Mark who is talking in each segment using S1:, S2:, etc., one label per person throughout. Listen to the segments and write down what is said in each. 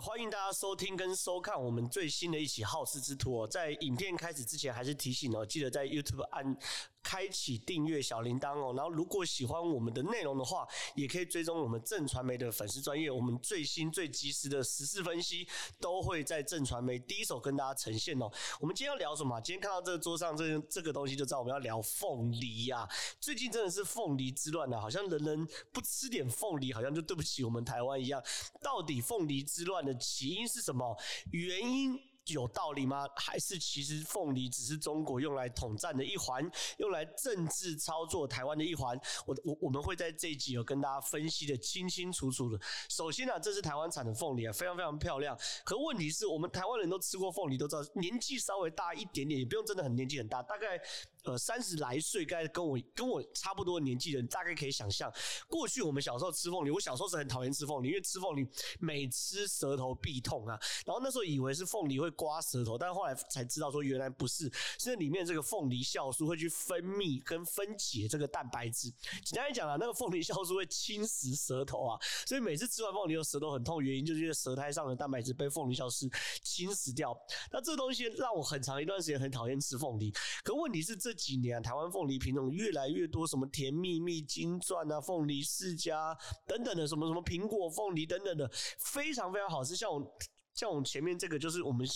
S1: 欢迎大家收听跟收看我们最新的一期《好事之徒》哦。在影片开始之前，还是提醒哦，记得在 YouTube 按。开启订阅小铃铛哦，然后如果喜欢我们的内容的话，也可以追踪我们正传媒的粉丝专业，我们最新最及时的时事分析都会在正传媒第一手跟大家呈现哦。我们今天要聊什么？今天看到这个桌上这这个东西，就知道我们要聊凤梨呀。最近真的是凤梨之乱啊，好像人人不吃点凤梨，好像就对不起我们台湾一样。到底凤梨之乱的起因是什么？原因？有道理吗？还是其实凤梨只是中国用来统战的一环，用来政治操作台湾的一环？我我我们会在这一集有跟大家分析的清清楚楚的。首先啊，这是台湾产的凤梨啊，非常非常漂亮。可问题是我们台湾人都吃过凤梨，都知道年纪稍微大一点点，也不用真的很年纪很大，大概呃三十来岁，该跟我跟我差不多年纪的人，大概可以想象，过去我们小时候吃凤梨，我小时候是很讨厌吃凤梨，因为吃凤梨每吃舌头必痛啊。然后那时候以为是凤梨会。刮舌头，但后来才知道说原来不是，是里面这个凤梨酵素会去分泌跟分解这个蛋白质。简单来讲啊，那个凤梨酵素会侵蚀舌头啊，所以每次吃完凤梨后舌头很痛，原因就是因为舌苔上的蛋白质被凤梨酵素侵蚀掉。那这东西让我很长一段时间很讨厌吃凤梨。可问题是这几年啊，台湾凤梨品种越来越多，什么甜蜜蜜、金钻啊、凤梨世家等等的，什么什么苹果凤梨等等的，非常非常好吃。像我。像我前面这个就是我们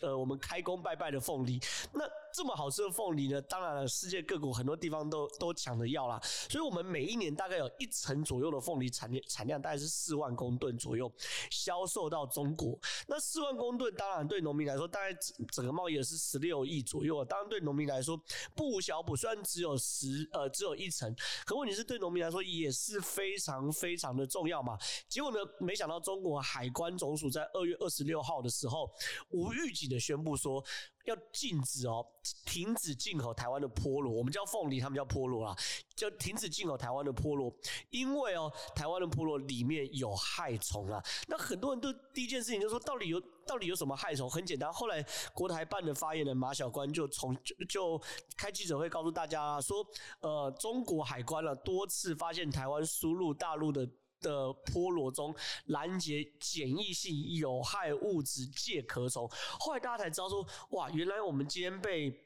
S1: 呃我们开工拜拜的凤梨，那这么好吃的凤梨呢，当然了，世界各国很多地方都都抢着要啦，所以我们每一年大概有一成左右的凤梨产量产量大概是四万公吨左右销售到中国。那四万公吨当然对农民来说，大概整个贸易额是十六亿左右啊。当然对农民来说不小补，虽然只有十呃只有一成，可问题是对农民来说也是非常非常的重要嘛。结果呢，没想到中国海关总署在二月二十六号的时候无预警的宣布说要禁止哦。停止进口台湾的菠萝，我们叫凤梨，他们叫菠萝啦，就停止进口台湾的菠萝，因为哦，台湾的菠萝里面有害虫啊。那很多人都第一件事情就是说，到底有到底有什么害虫？很简单，后来国台办的发言人马晓光就从就就开记者会告诉大家说，呃，中国海关啊多次发现台湾输入大陆的的菠萝中拦截检疫性有害物质介壳虫。后来大家才知道说，哇，原来我们今天被。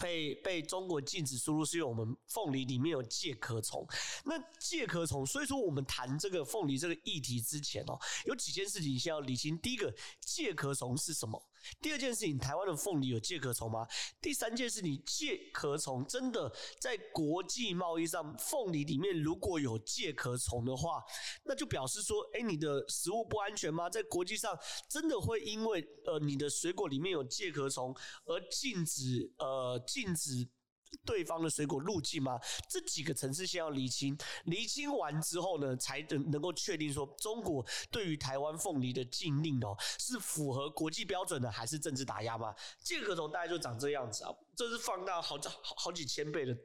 S1: 被被中国禁止输入，是因为我们凤梨里面有介壳虫。那介壳虫，所以说我们谈这个凤梨这个议题之前哦，有几件事情先要理清。第一个，介壳虫是什么？第二件事情，台湾的凤梨有介壳虫吗？第三件事情，介壳虫真的在国际贸易上，凤梨里面如果有介壳虫的话，那就表示说，哎，你的食物不安全吗？在国际上，真的会因为呃你的水果里面有介壳虫而禁止呃？禁止对方的水果路径吗？这几个层次先要厘清，厘清完之后呢，才能能够确定说中国对于台湾凤梨的禁令哦，是符合国际标准的，还是政治打压吗？介壳虫大概就长这样子啊，这是放大好好好几千倍的。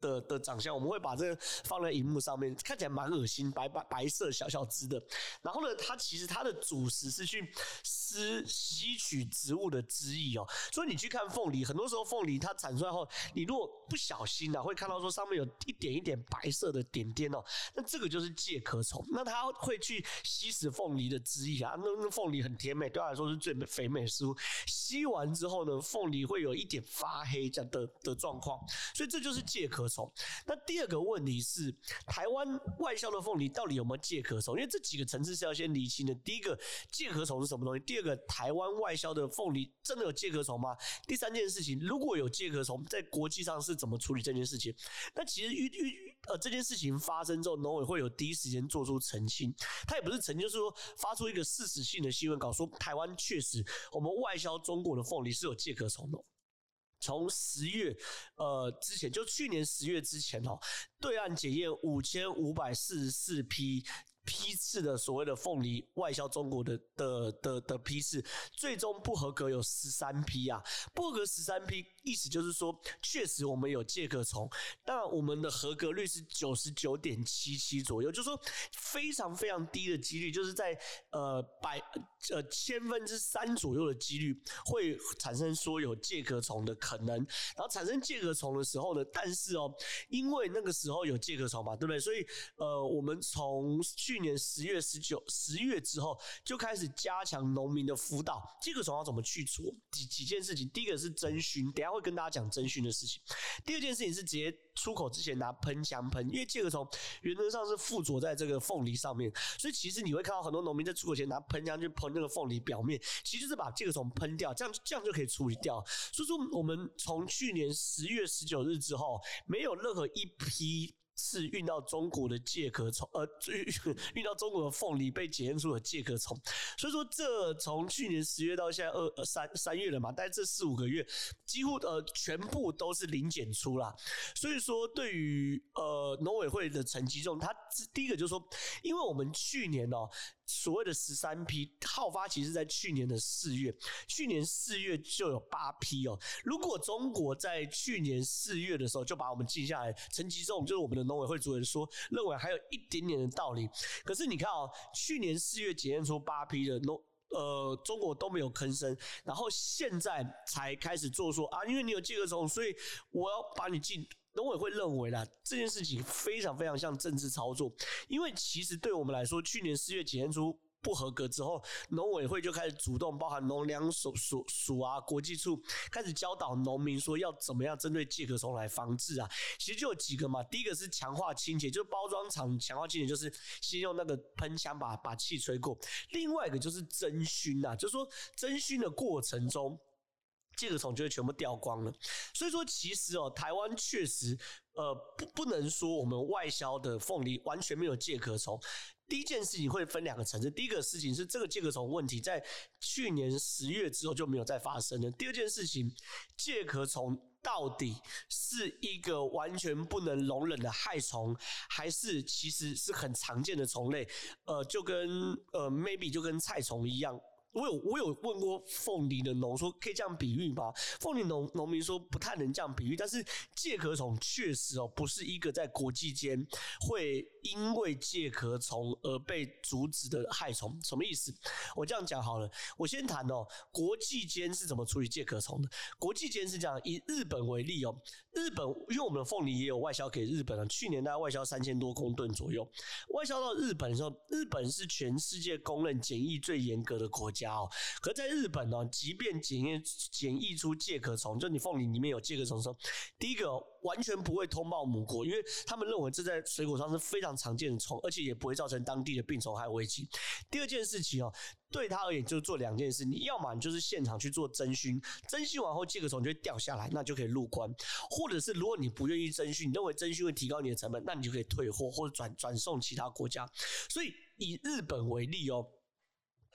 S1: 的的长相，我们会把这个放在荧幕上面，看起来蛮恶心，白白白色小小只的。然后呢，它其实它的主食是去吸吸取植物的汁液哦。所以你去看凤梨，很多时候凤梨它产出来后，你如果不小心啊，会看到说上面有一点一点白色的点点哦。那这个就是介壳虫，那它会去吸食凤梨的汁液啊。那那凤梨很甜美，对它来说是最肥美食物。吸完之后呢，凤梨会有一点发黑这样的的状况，所以这就是介壳虫。那第二个问题是，台湾外销的凤梨到底有没有介壳虫？因为这几个层次是要先厘清的。第一个，介壳虫是什么东西？第二个，台湾外销的凤梨真的有介壳虫吗？第三件事情，如果有介壳虫，在国际上是怎么处理这件事情？那其实遇遇呃这件事情发生之后，农委会有第一时间做出澄清。他也不是澄清，就是说发出一个事实性的新闻稿，说台湾确实我们外销中国的凤梨是有介壳虫的。从十月，呃，之前就去年十月之前哦，对岸检验五千五百四十四批批次的所谓的凤梨外销中国的的的的批次，最终不合格有十三批啊，不合格十三批，意思就是说，确实我们有介壳虫，那我们的合格率是九十九点七七左右，就是说非常非常低的几率，就是在呃百呃千分之三左右的几率会产生说有介壳虫的可能。然后产生介壳虫的时候呢，但是哦，因为那个时候有介壳虫嘛，对不对？所以呃，我们从去年十月十九十月之后就开始加强农民的辅导，介壳虫要怎么去除？几几件事情，第一个是侦熏，等一下会跟大家讲侦讯的事情。第二件事情是直接出口之前拿喷枪喷，因为介壳虫原则上是附着在这个凤梨上面，所以其实你会看到很多农民在出口前拿喷枪去喷那个凤梨表面，其实就是把介壳虫喷掉，这样这样就可以处理掉。所以说，我们从去年十月十九日之后，没有任何一批。是运到中国的介壳虫，呃，运 运到中国的凤梨被检验出了介壳虫，所以说这从去年十月到现在二三三月了嘛，但这四五个月几乎呃全部都是零检出啦。所以说对于呃农委会的成绩中，他第一个就是说，因为我们去年哦。所谓的十三批号发，其实在去年的四月，去年四月就有八批哦。如果中国在去年四月的时候就把我们记下来，陈吉仲就是我们的农委会主任说，认为还有一点点的道理。可是你看哦，去年四月检验出八批的农，呃，中国都没有吭声，然后现在才开始做说啊，因为你有介壳虫，所以我要把你进。农委会认为啦，这件事情非常非常像政治操作，因为其实对我们来说，去年四月检验出不合格之后，农委会就开始主动，包含农粮署署署啊、国际处，开始教导农民说要怎么样针对介壳虫来防治啊。其实就有几个嘛，第一个是强化清洁，就是包装厂强化清洁，就是先用那个喷枪把把气吹过；另外一个就是蒸熏啊，就是说蒸熏的过程中。介壳虫就会全部掉光了，所以说其实哦，台湾确实呃不不能说我们外销的凤梨完全没有介壳虫。第一件事情会分两个层次，第一个事情是这个介壳虫问题在去年十月之后就没有再发生了。第二件事情，介壳虫到底是一个完全不能容忍的害虫，还是其实是很常见的虫类？呃，就跟呃 maybe 就跟菜虫一样。我有我有问过凤梨的农说可以这样比喻吗？凤梨农农民说不太能这样比喻，但是介壳虫确实哦不是一个在国际间会因为介壳虫而被阻止的害虫。什么意思？我这样讲好了，我先谈哦，国际间是怎么处理介壳虫的？国际间是这样，以日本为例哦，日本因为我们的凤梨也有外销给日本了，去年大概外销三千多公吨左右，外销到日本的时候，日本是全世界公认检疫最严格的国家。家哦，可在日本呢，即便检验检疫出介壳虫，就你凤梨里面有介壳虫的时候，第一个完全不会通报母国，因为他们认为这在水果上是非常常见的虫，而且也不会造成当地的病虫害危机。第二件事情哦，对他而言就是做两件事，你要么你就是现场去做侦熏，侦熏完后介壳虫就会掉下来，那就可以入关；或者是如果你不愿意侦熏，你认为侦熏会提高你的成本，那你就可以退货或者转转送其他国家。所以以日本为例哦。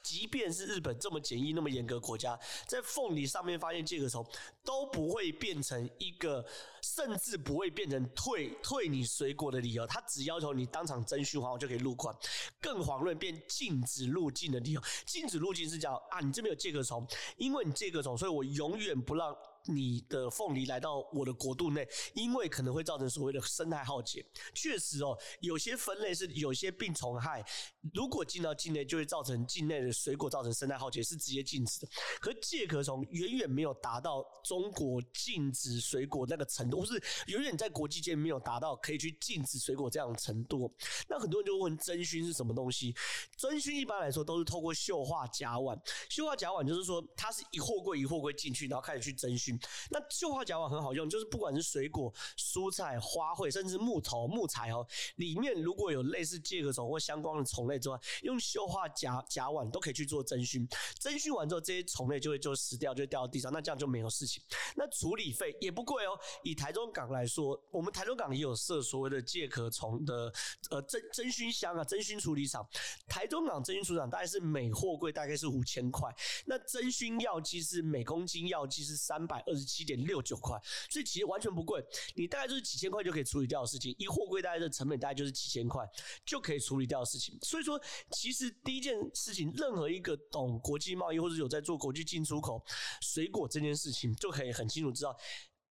S1: 即便是日本这么检疫那么严格国家，在凤梨上面发现介壳虫都不会变成一个，甚至不会变成退退你水果的理由。他只要求你当场侦熏完我就可以入关，更遑论变禁止入境的理由。禁止入境是叫啊，你这边有介壳虫，因为你介壳虫，所以我永远不让。你的凤梨来到我的国度内，因为可能会造成所谓的生态浩劫。确实哦，有些分类是有些病虫害，如果进到境内，就会造成境内的水果造成生态浩劫，是直接禁止的。可介壳虫远远没有达到中国禁止水果那个程度，或是远远在国际间没有达到可以去禁止水果这样的程度。那很多人就问真菌是什么东西？真菌一般来说都是透过溴化甲烷，溴化甲烷就是说它是一货柜一货柜进去，然后开始去真菌那溴化甲烷很好用，就是不管是水果、蔬菜、花卉，甚至木头、木材哦，里面如果有类似介壳虫或相关的虫类之外，用溴化甲甲烷都可以去做蒸熏。蒸熏完之后，这些虫类就会就死掉，就掉到地上，那这样就没有事情。那处理费也不贵哦。以台中港来说，我们台中港也有设所谓的介壳虫的呃侦侦熏箱啊，侦熏处理厂。台中港侦熏处理厂大概是每货柜大概是五千块，那侦熏药剂是每公斤药剂是三百。二十七点六九块，所以其实完全不贵。你大概就是几千块就可以处理掉的事情，一货柜大概的成本大概就是几千块就可以处理掉的事情。所以说，其实第一件事情，任何一个懂国际贸易或者有在做国际进出口水果这件事情，就可以很清楚知道。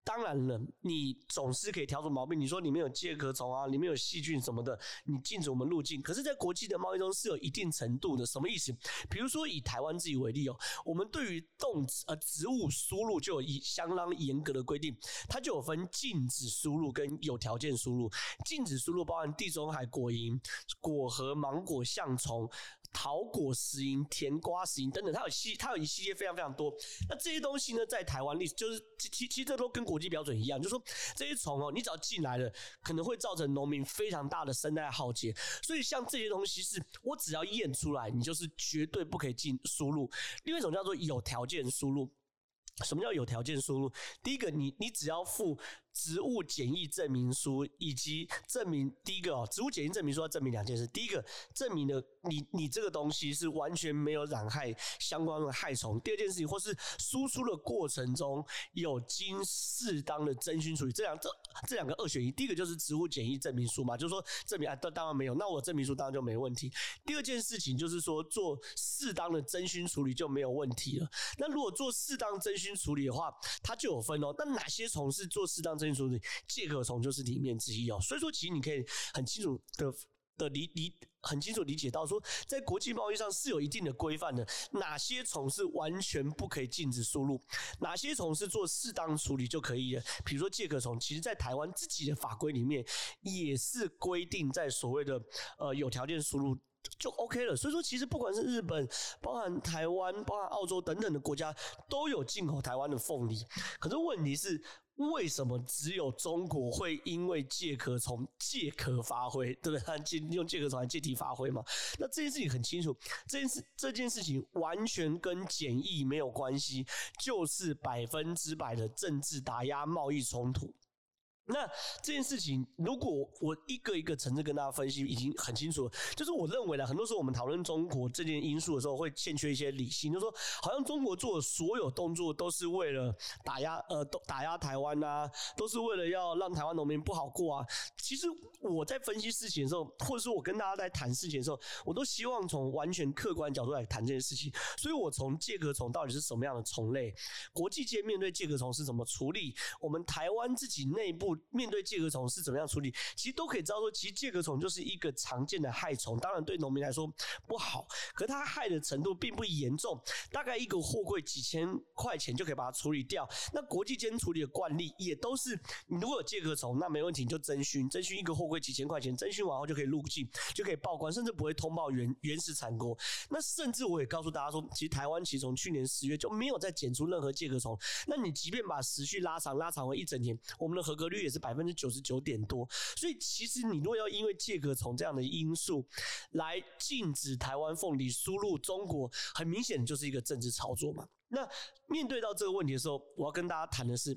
S1: 当然了，你总是可以挑出毛病。你说里面有介壳虫啊，里面有细菌什么的，你禁止我们入境。可是，在国际的贸易中是有一定程度的，什么意思？比如说以台湾自己为例哦，我们对于动植呃植物输入就有一相当严格的规定，它就有分禁止输入跟有条件输入。禁止输入包含地中海果蝇、果核、芒果、象虫。桃果石蝇、甜瓜石蝇等等，它有系，它有一系列非常非常多。那这些东西呢，在台湾历史就是其其其实这都跟国际标准一样，就是说这些虫哦，你只要进来了，可能会造成农民非常大的生态浩劫。所以像这些东西是，我只要验出来，你就是绝对不可以进输入。另外一种叫做有条件输入。什么叫有条件输入？第一个，你你只要付。植物检疫证明书以及证明第一个哦，植物检疫证明书要证明两件事。第一个，证明了你你这个东西是完全没有染害相关的害虫。第二件事情，或是输出的过程中有经适当的真菌处理。这两这这两个二选一。第一个就是植物检疫证明书嘛，就是说证明啊，当当然没有，那我证明书当然就没问题。第二件事情就是说做适当的真菌处理就没有问题了。那如果做适当真菌处理的话，它就有分哦。那哪些虫是做适当？说介壳虫就是里面之一哦，所以说其实你可以很清楚的的理理很清楚理解到说，在国际贸易上是有一定的规范的，哪些虫是完全不可以禁止输入，哪些虫是做适当处理就可以了。比如说介壳虫，其实在台湾自己的法规里面也是规定在所谓的呃有条件输入。就 OK 了，所以说其实不管是日本、包含台湾、包含澳洲等等的国家，都有进口台湾的凤梨。可是问题是，为什么只有中国会因为借壳虫借壳发挥，对不对？借用借壳虫来借题发挥嘛？那这件事情很清楚，这件事这件事情完全跟检疫没有关系，就是百分之百的政治打压、贸易冲突。那这件事情，如果我一个一个层次跟大家分析，已经很清楚了。就是我认为呢，很多时候我们讨论中国这件因素的时候，会欠缺一些理性，就是说，好像中国做的所有动作都是为了打压，呃，打压台湾呐、啊，都是为了要让台湾农民不好过啊。其实我在分析事情的时候，或者说我跟大家在谈事情的时候，我都希望从完全客观角度来谈这件事情。所以我从介壳虫到底是什么样的虫类，国际间面对介壳虫是怎么处理，我们台湾自己内部。面对介壳虫是怎么样处理？其实都可以知道说，其实介壳虫就是一个常见的害虫，当然对农民来说不好，可它害的程度并不严重，大概一个货柜几千块钱就可以把它处理掉。那国际间处理的惯例也都是，你如果有介壳虫，那没问题，你就侦熏，侦熏一个货柜几千块钱，侦熏完后就可以入境，就可以报关，甚至不会通报原原始产国。那甚至我也告诉大家说，其实台湾其实从去年十月就没有再检出任何介壳虫。那你即便把时序拉长，拉长为一整年，我们的合格率也是百分之九十九点多。所以其实你如果要因为介壳虫这样的因素来禁止台湾凤梨输入中国，很明显就是一个政治操作嘛。那面对到这个问题的时候，我要跟大家谈的是。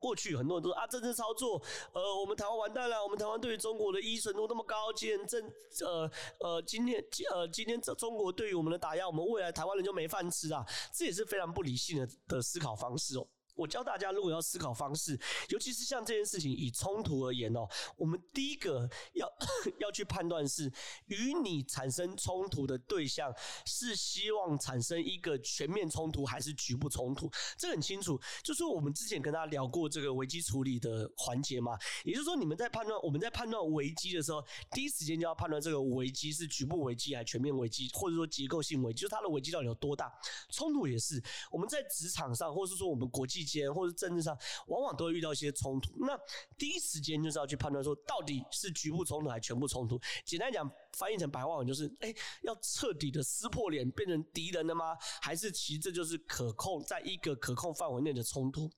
S1: 过去很多人都说啊，政治操作，呃，我们台湾完蛋了，我们台湾对于中国的依存度那么高，今天政，呃呃，今天呃今天中国对于我们的打压，我们未来台湾人就没饭吃啊，这也是非常不理性的的思考方式哦。我教大家，如果要思考方式，尤其是像这件事情以冲突而言哦，我们第一个要 要去判断是与你产生冲突的对象是希望产生一个全面冲突还是局部冲突，这很清楚。就是我们之前跟大家聊过这个危机处理的环节嘛，也就是说你们在判断我们在判断危机的时候，第一时间就要判断这个危机是局部危机还是全面危机，或者说结构性危机，就是它的危机到底有多大。冲突也是我们在职场上，或是说我们国际。或者政治上，往往都会遇到一些冲突。那第一时间就是要去判断说，到底是局部冲突还是全部冲突。简单讲，翻译成白话文就是：哎，要彻底的撕破脸，变成敌人了吗？还是其实这就是可控，在一个可控范围内的冲突？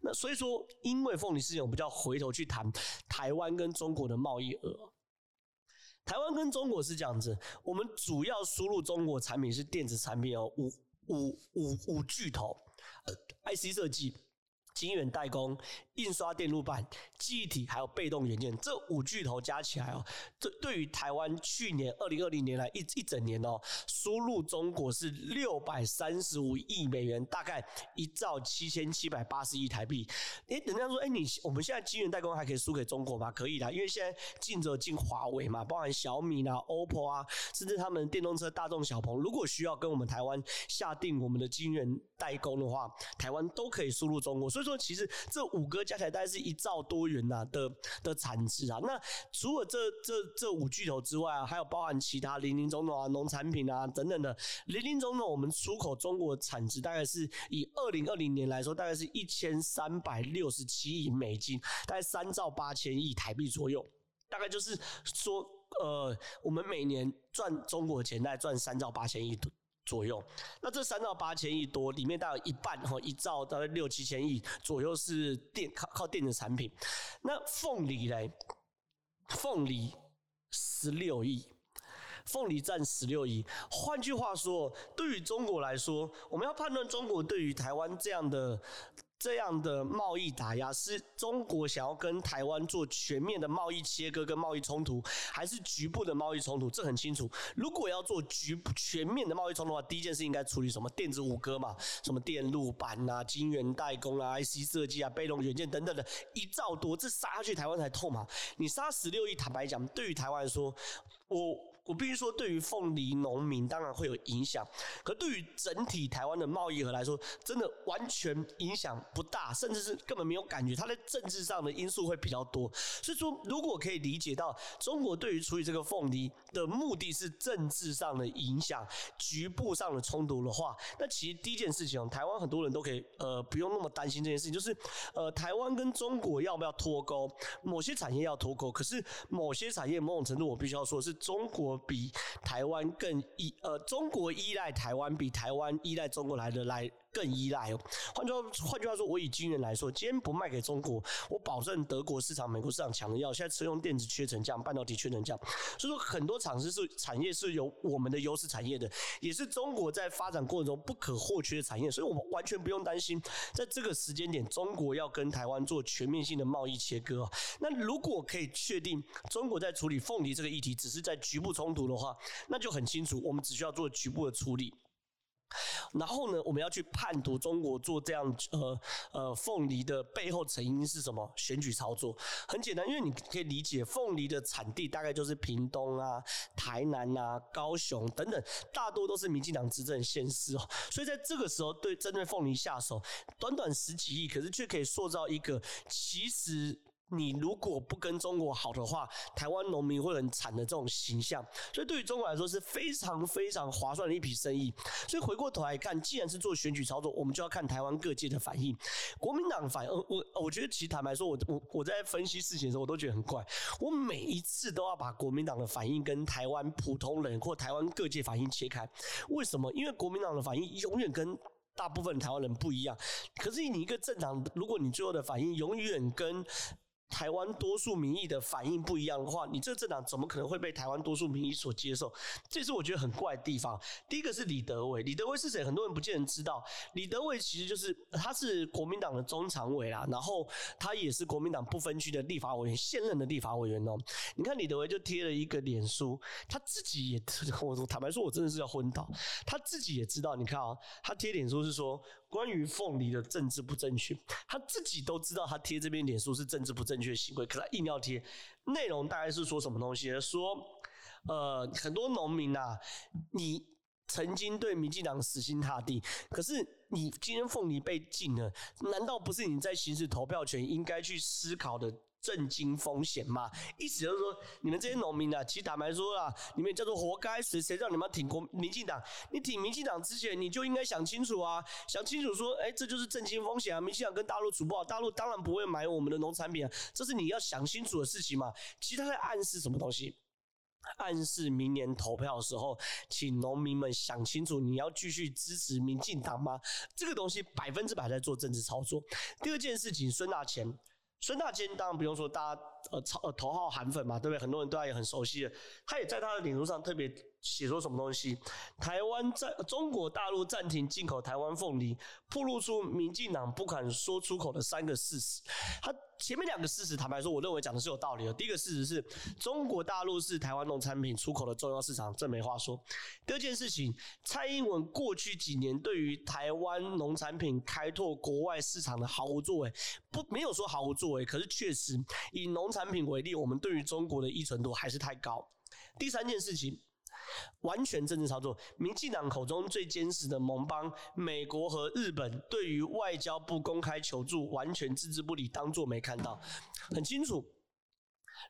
S1: 那所以说，因为凤梨事件，我们就要回头去谈台湾跟中国的贸易额。台湾跟中国是这样子，我们主要输入中国产品是电子产品哦，五五五五巨头。IC 设计、晶圆代工、印刷电路板、记忆体，还有被动元件，这五巨头加起来哦，这对于台湾去年二零二零年来一一整年哦，输入中国是六百三十五亿美元，大概一兆七千七百八十亿台币。哎，人家说，哎，你我们现在晶圆代工还可以输给中国吗？可以啦，因为现在进着进华为嘛，包含小米啦、OPPO 啊，甚至他们电动车大众小鹏，如果需要跟我们台湾下定我们的晶圆代工的话，台湾都可以输入中国，所以。说其实这五个加起来大概是一兆多元呐的的产值啊。那除了这这这五巨头之外啊，还有包含其他林林总总啊，农产品啊等等的林林总总。我们出口中国产值大概是以二零二零年来说，大概是一千三百六十七亿美金，大概三兆八千亿台币左右。大概就是说，呃，我们每年赚中国钱，大概赚三兆八千亿左右，那这三到八千亿多里面大概一半哈，一兆大概六七千亿左右是电靠靠电子产品。那凤梨嘞，凤梨十六亿，凤梨占十六亿。换句话说，对于中国来说，我们要判断中国对于台湾这样的。这样的贸易打压是中国想要跟台湾做全面的贸易切割跟贸易冲突，还是局部的贸易冲突？这很清楚。如果要做局全面的贸易冲突的话，第一件事应该处理什么？电子五哥嘛，什么电路板啊、晶圆代工啊、IC 设计啊、被动元件等等的，一兆多，这杀下去台湾才痛嘛。你杀十六亿，坦白讲，对于台湾来说，我。我必须说，对于凤梨农民当然会有影响，可对于整体台湾的贸易额来说，真的完全影响不大，甚至是根本没有感觉。它在政治上的因素会比较多。所以说，如果可以理解到中国对于处理这个凤梨的目的是政治上的影响、局部上的冲突的话，那其实第一件事情，台湾很多人都可以呃不用那么担心这件事情，就是呃台湾跟中国要不要脱钩？某些产业要脱钩，可是某些产业某种程度我必须要说是中国。比台湾更依呃，中国依赖台湾比台湾依赖中国来的来更依赖哦。换句话换句话说，我以晶圆来说，今天不卖给中国，我保证德国市场、美国市场抢的要。现在车用电子缺成这样，半导体缺成这样，所以说很多厂商是产业是有我们的优势产业的，也是中国在发展过程中不可或缺的产业，所以我们完全不用担心，在这个时间点，中国要跟台湾做全面性的贸易切割。那如果可以确定中国在处理凤梨这个议题，只是在局部冲突的话，那就很清楚，我们只需要做局部的处理。然后呢，我们要去判读中国做这样呃呃凤梨的背后成因是什么？选举操作很简单，因为你可以理解，凤梨的产地大概就是屏东啊、台南啊、高雄等等，大多都是民进党执政县市哦。所以在这个时候，对针对凤梨下手，短短十几亿，可是却可以塑造一个其实。你如果不跟中国好的话，台湾农民会很惨的这种形象，所以对于中国来说是非常非常划算的一笔生意。所以回过头来看，既然是做选举操作，我们就要看台湾各界的反应。国民党反应，我我觉得其实坦白说，我我我在分析事情的时候，我都觉得很怪。我每一次都要把国民党的反应跟台湾普通人或台湾各界反应切开。为什么？因为国民党的反应永远跟大部分台湾人不一样。可是你一个政党，如果你最后的反应永远跟台湾多数民意的反应不一样的话，你这个政党怎么可能会被台湾多数民意所接受？这是我觉得很怪的地方。第一个是李德伟，李德维是谁？很多人不见得知道。李德伟其实就是他是国民党的中常委啦，然后他也是国民党不分区的立法委员，现任的立法委员哦。你看李德维就贴了一个脸书，他自己也，我坦白说，我真的是要昏倒。他自己也知道，你看啊，他贴脸书是说。关于凤梨的政治不正确，他自己都知道，他贴这边脸书是政治不正确的行为，可他硬要贴。内容大概是说什么东西？说，呃，很多农民呐、啊，你曾经对民进党死心塌地，可是你今天凤梨被禁了，难道不是你在行使投票权应该去思考的？政经风险嘛，意思就是说，你们这些农民啊，其实坦白说啊，你们叫做活该，谁谁让你们要挺国民进党？你挺民进党之前，你就应该想清楚啊，想清楚说，哎、这就是政经风险啊，民进党跟大陆处不好，大陆当然不会买我们的农产品啊，这是你要想清楚的事情嘛。其实他在暗示什么东西？暗示明年投票的时候，请农民们想清楚，你要继续支持民进党吗？这个东西百分之百在做政治操作。第二件事情，孙大千。孙大千当然不用说，大家呃超呃头号韩粉嘛，对不对？很多人对他也很熟悉的。他也在他的脸书上特别写说什么东西：台湾在中国大陆暂停进口台湾凤梨，暴露出民进党不敢说出口的三个事实。他前面两个事实，坦白说，我认为讲的是有道理的。第一个事实是中国大陆是台湾农产品出口的重要市场，这没话说。第二件事情，蔡英文过去几年对于台湾农产品开拓国外市场的毫无作为，不没有说毫无作为，可是确实以农产品为例，我们对于中国的依存度还是太高。第三件事情。完全政治操作，民进党口中最坚实的盟邦美国和日本，对于外交部公开求助完全置之不理，当作没看到，很清楚。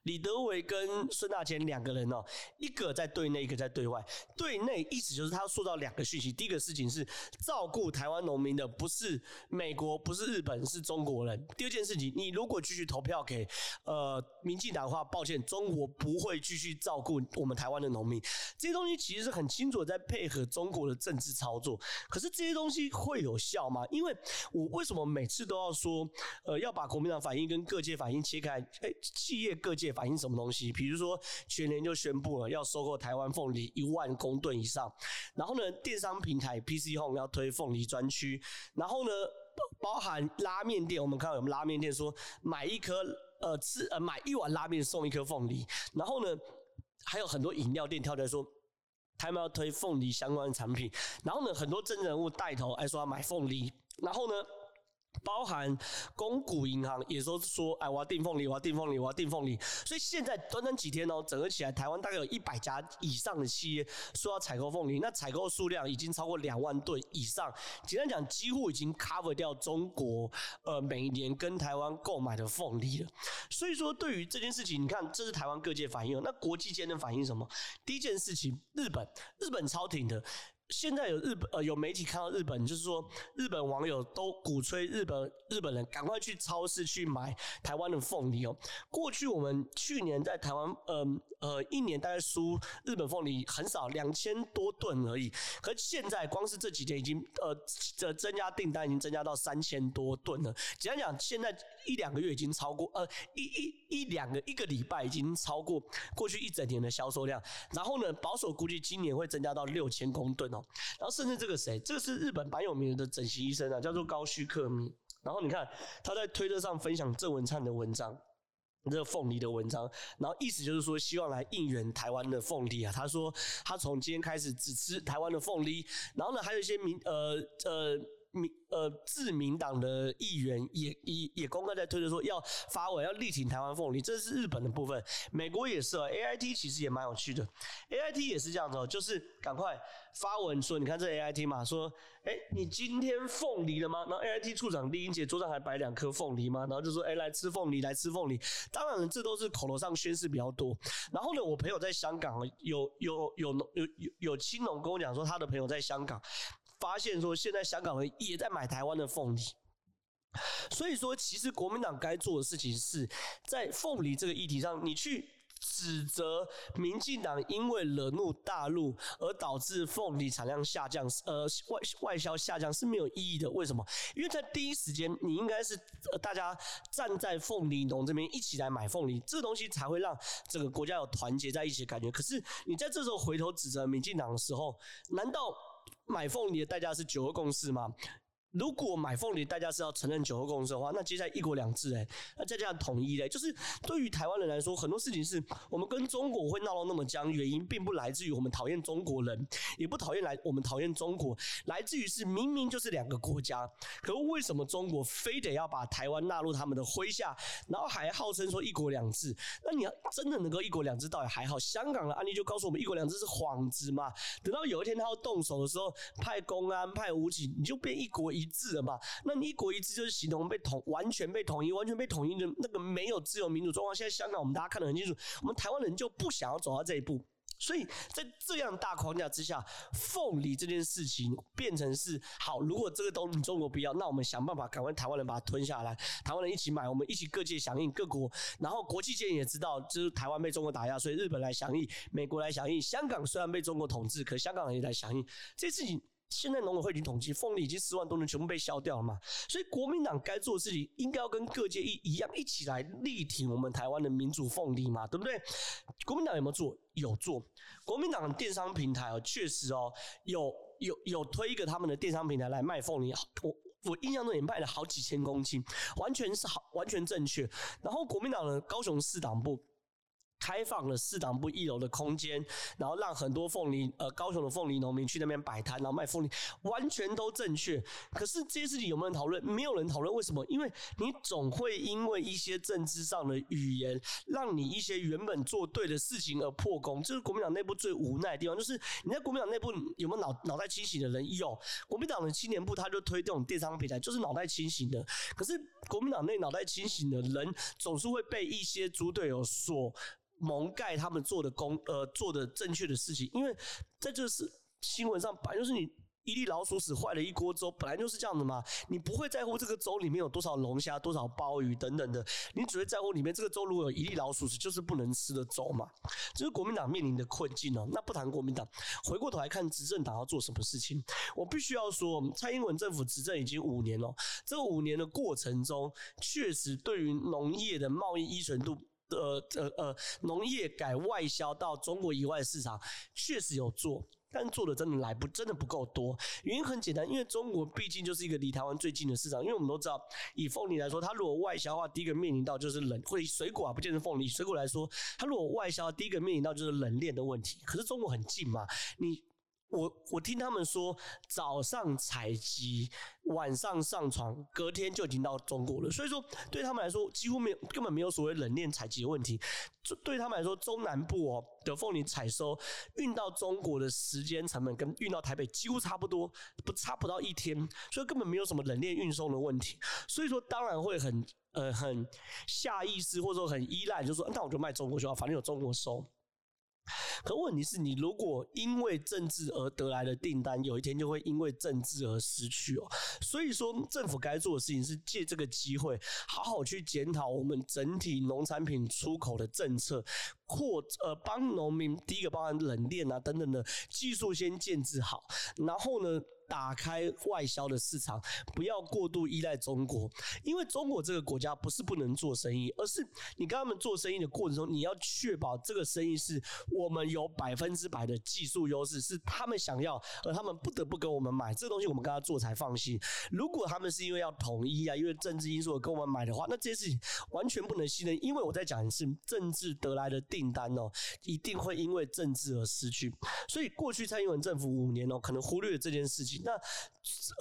S1: 李德维跟孙大千两个人哦，一个在对内，一个在对外。对内意思就是他要塑造两个讯息：第一个事情是照顾台湾农民的不是美国，不是日本，是中国人；第二件事情，你如果继续投票给呃民进党的话，抱歉，中国不会继续照顾我们台湾的农民。这些东西其实是很清楚在配合中国的政治操作。可是这些东西会有效吗？因为我为什么每次都要说呃要把国民党反应跟各界反应切开？哎，企业各界。反映什么东西？比如说，全年就宣布了要收购台湾凤梨一万公吨以上，然后呢，电商平台 PC Home 要推凤梨专区，然后呢，包含拉面店，我们看到有拉面店说买一颗呃吃呃买一碗拉面送一颗凤梨，然后呢，还有很多饮料店跳出来说他们要推凤梨相关的产品，然后呢，很多政治人物带头还说要买凤梨，然后呢。包含公股银行也说说，哎，我要订凤梨，我要订凤梨，我要订凤梨。所以现在短短几天哦，整合起来，台湾大概有一百家以上的企业说要采购凤梨，那采购数量已经超过两万吨以上。简单讲，几乎已经 cover 掉中国呃每年跟台湾购买的凤梨了。所以说，对于这件事情，你看，这是台湾各界反应，那国际间的反应什么？第一件事情，日本，日本超挺的。现在有日本呃有媒体看到日本，就是说日本网友都鼓吹日本日本人赶快去超市去买台湾的凤梨哦。过去我们去年在台湾呃呃一年大概输日本凤梨很少两千多吨而已，可现在光是这几天已经呃这增加订单已经增加到三千多吨了。简单讲，现在一两个月已经超过呃一一一两个一个礼拜已经超过过去一整年的销售量。然后呢，保守估计今年会增加到六千公吨哦。然后甚至这个谁，这个是日本蛮有名的整形医生啊，叫做高须克明。然后你看他在推特上分享郑文灿的文章，这个凤梨的文章，然后意思就是说希望来应援台湾的凤梨啊。他说他从今天开始只吃台湾的凤梨。然后呢，还有一些民呃呃。民呃，自民党的议员也也也公开在推特说要发文要力挺台湾凤梨，这是日本的部分。美国也是哦，AIT 其实也蛮有趣的，AIT 也是这样子哦，就是赶快发文说，你看这 AIT 嘛，说，哎、你今天凤梨了吗？然后 AIT 处长李英杰桌上还摆两颗凤梨吗？然后就说，哎、来吃凤梨，来吃凤梨。当然，这都是口头上宣示比较多。然后呢，我朋友在香港有有有有有有青龙跟我讲说，他的朋友在香港。发现说，现在香港人也在买台湾的凤梨，所以说，其实国民党该做的事情是在凤梨这个议题上，你去指责民进党因为惹怒大陆而导致凤梨产量下降，呃，外外销下降是没有意义的。为什么？因为在第一时间，你应该是大家站在凤梨农这边一起来买凤梨，这个东西才会让整个国家有团结在一起的感觉。可是你在这时候回头指责民进党的时候，难道？买凤梨的代价是九个公式吗？如果买凤梨大家是要承认九二共识的话，那接下来一国两制诶，那再加上统一嘞，就是对于台湾人来说，很多事情是我们跟中国会闹到那么僵，原因并不来自于我们讨厌中国人，也不讨厌来我们讨厌中国，来自于是明明就是两个国家，可是为什么中国非得要把台湾纳入他们的麾下，然后还号称说一国两制？那你要真的能够一国两制，倒也还好。香港的案例就告诉我们，一国两制是幌子嘛。等到有一天他要动手的时候，派公安派武警，你就变一国一。一致了嘛？那你一国一制就是形同被统，完全被统一，完全被统一的那个没有自由民主状况。现在香港我们大家看得很清楚，我们台湾人就不想要走到这一步。所以在这样大框架之下，凤梨这件事情变成是好。如果这个东西中国不要，那我们想办法赶快台湾人把它吞下来，台湾人一起买，我们一起各界响应各国，然后国际间也知道，就是台湾被中国打压，所以日本来响应，美国来响应，香港虽然被中国统治，可香港人也来响应，这事情。现在农委会已经统计，凤梨已经十万多人全部被销掉了嘛，所以国民党该做的事情应该要跟各界一一样，一起来力挺我们台湾的民主凤梨嘛，对不对？国民党有没有做？有做。国民党电商平台哦，确实哦，有有有推一个他们的电商平台来卖凤梨，我我印象中也卖了好几千公斤，完全是好，完全正确。然后国民党的高雄市党部。开放了市党部一楼的空间，然后让很多凤梨呃高雄的凤梨农民去那边摆摊，然后卖凤梨，完全都正确。可是这些事情有没有人讨论？没有人讨论。为什么？因为你总会因为一些政治上的语言，让你一些原本做对的事情而破功。这是国民党内部最无奈的地方。就是你在国民党内部有没有脑脑袋清醒的人？有。国民党的青年部他就推这种电商平台，就是脑袋清醒的。可是国民党内脑袋清醒的人，总是会被一些猪队友所。蒙盖他们做的功呃做的正确的事情，因为在这是新闻上，本来就是你一粒老鼠屎坏了一锅粥，本来就是这样的嘛。你不会在乎这个粥里面有多少龙虾、多少鲍鱼等等的，你只会在乎里面这个粥如果有一粒老鼠屎，就是不能吃的粥嘛。这是国民党面临的困境哦。那不谈国民党，回过头来看执政党要做什么事情，我必须要说，蔡英文政府执政已经五年了，这五年的过程中，确实对于农业的贸易依存度。呃呃呃，农业改外销到中国以外市场确实有做，但做的真的来不真的不够多。原因很简单，因为中国毕竟就是一个离台湾最近的市场。因为我们都知道，以凤梨来说，它如果外销的话，第一个面临到就是冷，或者水果啊，不见得凤梨，水果来说，它如果外销，第一个面临到就是冷链的问题。可是中国很近嘛，你。我我听他们说，早上采集，晚上上床，隔天就已经到中国了。所以说，对他们来说，几乎没有，根本没有所谓冷链采集的问题。对他们来说，中南部哦的凤梨采收运到中国的时间成本跟运到台北几乎差不多，不差不到一天，所以根本没有什么冷链运送的问题。所以说，当然会很呃很下意识或者说很依赖，就说那我就卖中国就好，反正有中国收。可问题是你如果因为政治而得来的订单，有一天就会因为政治而失去哦。所以说，政府该做的事情是借这个机会，好好去检讨我们整体农产品出口的政策，或呃帮农民第一个包含冷链啊等等的技术先建置好，然后呢，打开外销的市场，不要过度依赖中国，因为中国这个国家不是不能做生意，而是你跟他们做生意的过程中，你要确保这个生意是我们有百分之百的技术优势，是他们想要，而他们不得不跟我们买。这个东西，我们跟他做才放心。如果他们是因为要统一啊，因为政治因素跟我们买的话，那这些事情完全不能信任，因为我在讲的是政治得来的订单哦，一定会因为政治而失去。所以过去蔡英文政府五年哦，可能忽略了这件事情。那，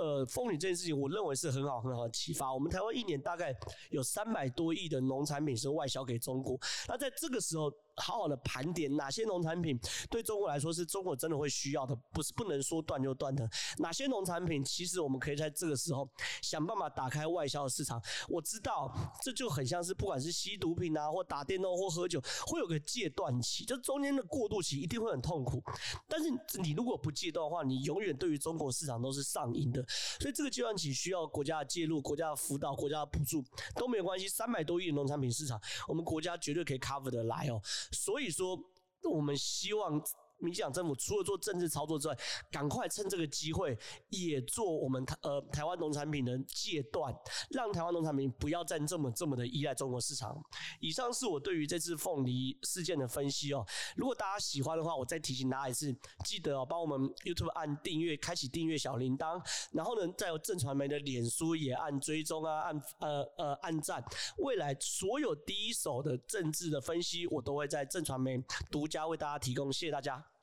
S1: 呃，风雨这件事情，我认为是很好很好的启发。我们台湾一年大概有三百多亿的农产品是外销给中国。那在这个时候，好好的盘点哪些农产品对中国来说是中国真的会需要的，不是不能说断就断的。哪些农产品其实我们可以在这个时候想办法打开外销的市场。我知道这就很像是不管是吸毒品啊，或打电动或喝酒，会有个戒断期，就中间的过渡期一定会很痛苦。但是你如果不戒断的话，你永远对于中国市场都是上瘾的。所以这个阶段期需要国家的介入、国家的辅导、国家的补助都没有关系。三百多亿的农产品市场，我们国家绝对可以 cover 得来哦。所以说，我们希望。民进党政府除了做政治操作之外，赶快趁这个机会也做我们台呃台湾农产品的戒断，让台湾农产品不要再这么这么的依赖中国市场。以上是我对于这次凤梨事件的分析哦。如果大家喜欢的话，我再提醒大家一次，记得哦帮我们 YouTube 按订阅，开启订阅小铃铛，然后呢，再有震传媒的脸书也按追踪啊，按呃呃按赞。未来所有第一手的政治的分析，我都会在正传媒独家为大家提供。谢谢大家。